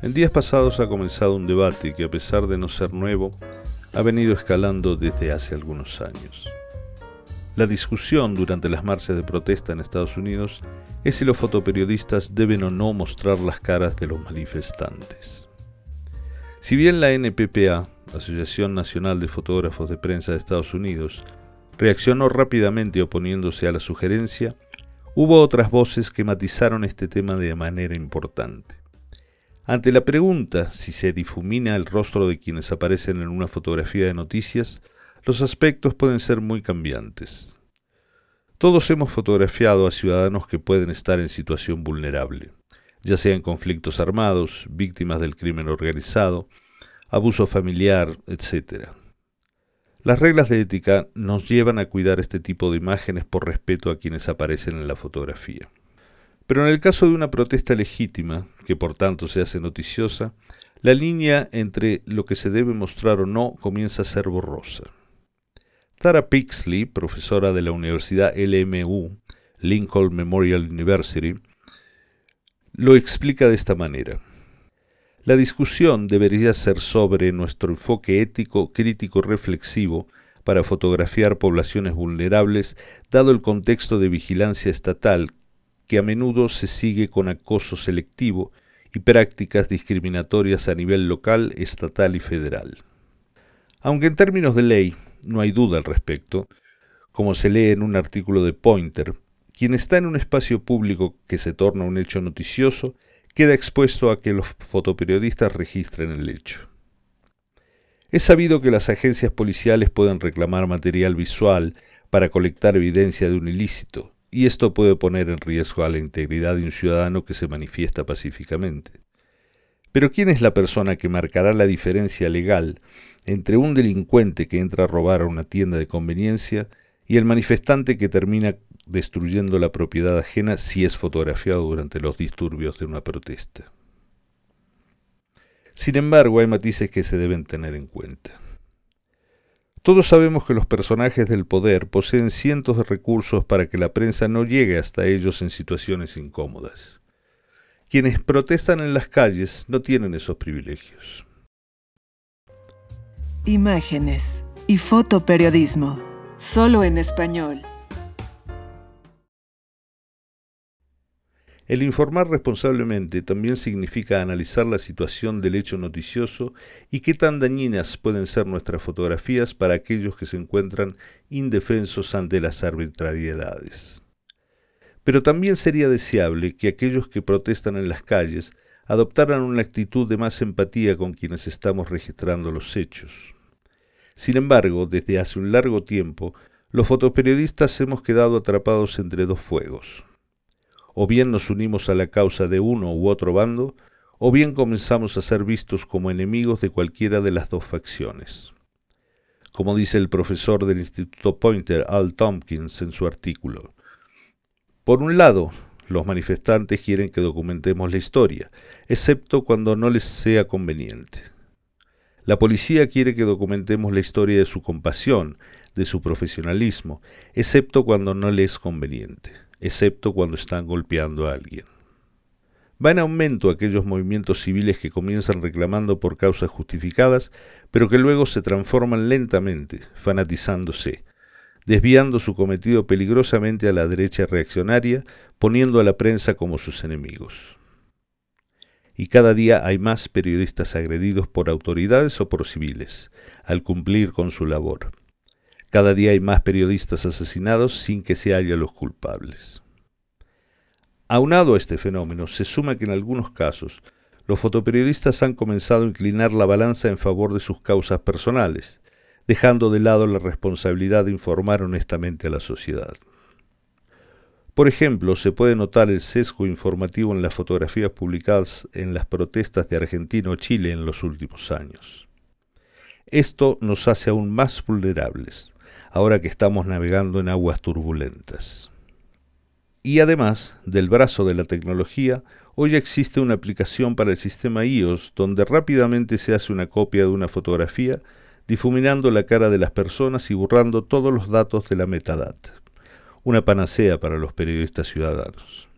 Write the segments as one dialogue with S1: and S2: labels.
S1: En días pasados ha comenzado un debate que a pesar de no ser nuevo, ha venido escalando desde hace algunos años. La discusión durante las marchas de protesta en Estados Unidos es si los fotoperiodistas deben o no mostrar las caras de los manifestantes. Si bien la NPPA, Asociación Nacional de Fotógrafos de Prensa de Estados Unidos, reaccionó rápidamente oponiéndose a la sugerencia, hubo otras voces que matizaron este tema de manera importante. Ante la pregunta si se difumina el rostro de quienes aparecen en una fotografía de noticias, los aspectos pueden ser muy cambiantes. Todos hemos fotografiado a ciudadanos que pueden estar en situación vulnerable, ya sea en conflictos armados, víctimas del crimen organizado, abuso familiar, etc. Las reglas de ética nos llevan a cuidar este tipo de imágenes por respeto a quienes aparecen en la fotografía. Pero en el caso de una protesta legítima, que por tanto se hace noticiosa, la línea entre lo que se debe mostrar o no comienza a ser borrosa. Tara Pixley, profesora de la Universidad LMU, Lincoln Memorial University, lo explica de esta manera. La discusión debería ser sobre nuestro enfoque ético, crítico, reflexivo para fotografiar poblaciones vulnerables, dado el contexto de vigilancia estatal que a menudo se sigue con acoso selectivo y prácticas discriminatorias a nivel local, estatal y federal. Aunque en términos de ley no hay duda al respecto, como se lee en un artículo de Pointer, quien está en un espacio público que se torna un hecho noticioso queda expuesto a que los fotoperiodistas registren el hecho. Es sabido que las agencias policiales pueden reclamar material visual para colectar evidencia de un ilícito, y esto puede poner en riesgo a la integridad de un ciudadano que se manifiesta pacíficamente. Pero ¿quién es la persona que marcará la diferencia legal entre un delincuente que entra a robar a una tienda de conveniencia y el manifestante que termina destruyendo la propiedad ajena si es fotografiado durante los disturbios de una protesta? Sin embargo, hay matices que se deben tener en cuenta. Todos sabemos que los personajes del poder poseen cientos de recursos para que la prensa no llegue hasta ellos en situaciones incómodas. Quienes protestan en las calles no tienen esos privilegios.
S2: Imágenes y fotoperiodismo.
S3: Solo en español.
S1: El informar responsablemente también significa analizar la situación del hecho noticioso y qué tan dañinas pueden ser nuestras fotografías para aquellos que se encuentran indefensos ante las arbitrariedades. Pero también sería deseable que aquellos que protestan en las calles adoptaran una actitud de más empatía con quienes estamos registrando los hechos. Sin embargo, desde hace un largo tiempo, los fotoperiodistas hemos quedado atrapados entre dos fuegos o bien nos unimos a la causa de uno u otro bando, o bien comenzamos a ser vistos como enemigos de cualquiera de las dos facciones. Como dice el profesor del Instituto Pointer, Al Tompkins, en su artículo. Por un lado, los manifestantes quieren que documentemos la historia, excepto cuando no les sea conveniente. La policía quiere que documentemos la historia de su compasión, de su profesionalismo, excepto cuando no le es conveniente excepto cuando están golpeando a alguien. Va en aumento aquellos movimientos civiles que comienzan reclamando por causas justificadas, pero que luego se transforman lentamente, fanatizándose, desviando su cometido peligrosamente a la derecha reaccionaria, poniendo a la prensa como sus enemigos. Y cada día hay más periodistas agredidos por autoridades o por civiles, al cumplir con su labor. Cada día hay más periodistas asesinados sin que se haya los culpables. Aunado a este fenómeno, se suma que en algunos casos los fotoperiodistas han comenzado a inclinar la balanza en favor de sus causas personales, dejando de lado la responsabilidad de informar honestamente a la sociedad. Por ejemplo, se puede notar el sesgo informativo en las fotografías publicadas en las protestas de Argentina o Chile en los últimos años. Esto nos hace aún más vulnerables, ahora que estamos navegando en aguas turbulentas. Y además del brazo de la tecnología, hoy existe una aplicación para el sistema iOS donde rápidamente se hace una copia de una fotografía, difuminando la cara de las personas y borrando todos los datos de la metadata una panacea para los periodistas ciudadanos.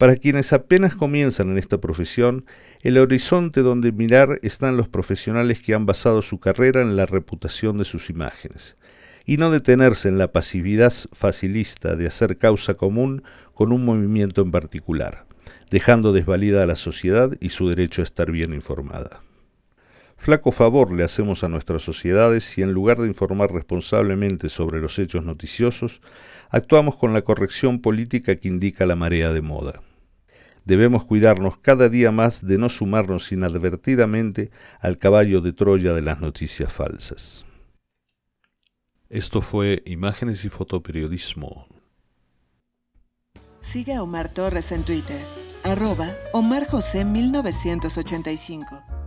S1: Para quienes apenas comienzan en esta profesión, el horizonte donde mirar están los profesionales que han basado su carrera en la reputación de sus imágenes, y no detenerse en la pasividad facilista de hacer causa común con un movimiento en particular, dejando desvalida a la sociedad y su derecho a estar bien informada. Flaco favor le hacemos a nuestras sociedades si en lugar de informar responsablemente sobre los hechos noticiosos, actuamos con la corrección política que indica la marea de moda. Debemos cuidarnos cada día más de no sumarnos inadvertidamente al caballo de Troya de las noticias falsas. Esto fue Imágenes y Fotoperiodismo.
S3: Sigue a Omar Torres en Twitter, arroba Omar José 1985.